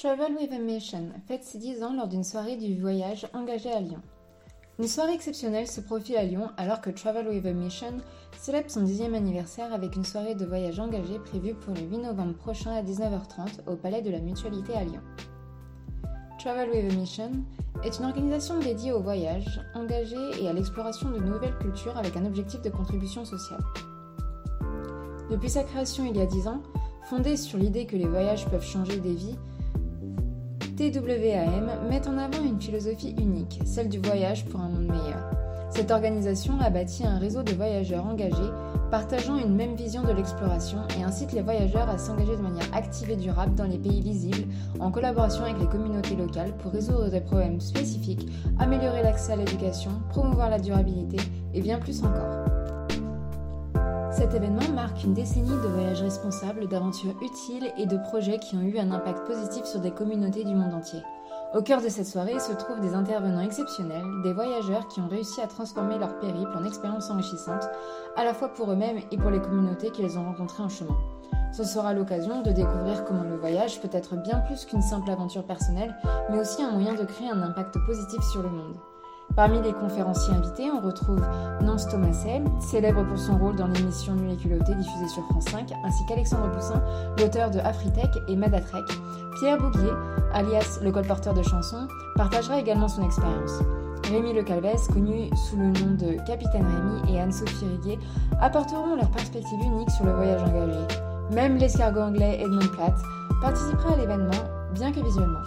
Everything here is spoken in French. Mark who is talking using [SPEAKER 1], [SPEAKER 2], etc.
[SPEAKER 1] Travel with a Mission fête ses 10 ans lors d'une soirée du voyage engagé à Lyon. Une soirée exceptionnelle se profile à Lyon alors que Travel with a Mission célèbre son 10e anniversaire avec une soirée de voyage engagé prévue pour le 8 novembre prochain à 19h30 au Palais de la Mutualité à Lyon. Travel with a Mission est une organisation dédiée au voyage, engagé et à l'exploration de nouvelles cultures avec un objectif de contribution sociale. Depuis sa création il y a 10 ans, fondée sur l'idée que les voyages peuvent changer des vies, TWAM met en avant une philosophie unique, celle du voyage pour un monde meilleur. Cette organisation a bâti un réseau de voyageurs engagés, partageant une même vision de l'exploration et incite les voyageurs à s'engager de manière active et durable dans les pays visibles, en collaboration avec les communautés locales pour résoudre des problèmes spécifiques, améliorer l'accès à l'éducation, promouvoir la durabilité et bien plus encore. Cet événement marque une décennie de voyages responsables, d'aventures utiles et de projets qui ont eu un impact positif sur des communautés du monde entier. Au cœur de cette soirée se trouvent des intervenants exceptionnels, des voyageurs qui ont réussi à transformer leur périple en expériences enrichissantes, à la fois pour eux-mêmes et pour les communautés qu'ils ont rencontrées en chemin. Ce sera l'occasion de découvrir comment le voyage peut être bien plus qu'une simple aventure personnelle, mais aussi un moyen de créer un impact positif sur le monde. Parmi les conférenciers invités, on retrouve Nance Thomaset, célèbre pour son rôle dans l'émission Nuit diffusée sur France 5, ainsi qu'Alexandre Poussin, l'auteur de Afritech et Madatrek. Pierre Bouguier, alias le colporteur de chansons, partagera également son expérience. Rémi Le Calvez, connu sous le nom de Capitaine Rémi, et Anne-Sophie Riguet apporteront leur perspective unique sur le voyage engagé. Même l'escargot anglais Edmond Platt participera à l'événement, bien que visuellement.